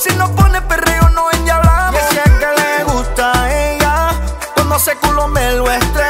si no pone perreo, no enjablamos. Y si es que le gusta a ella, cuando ese culo me lo estrella.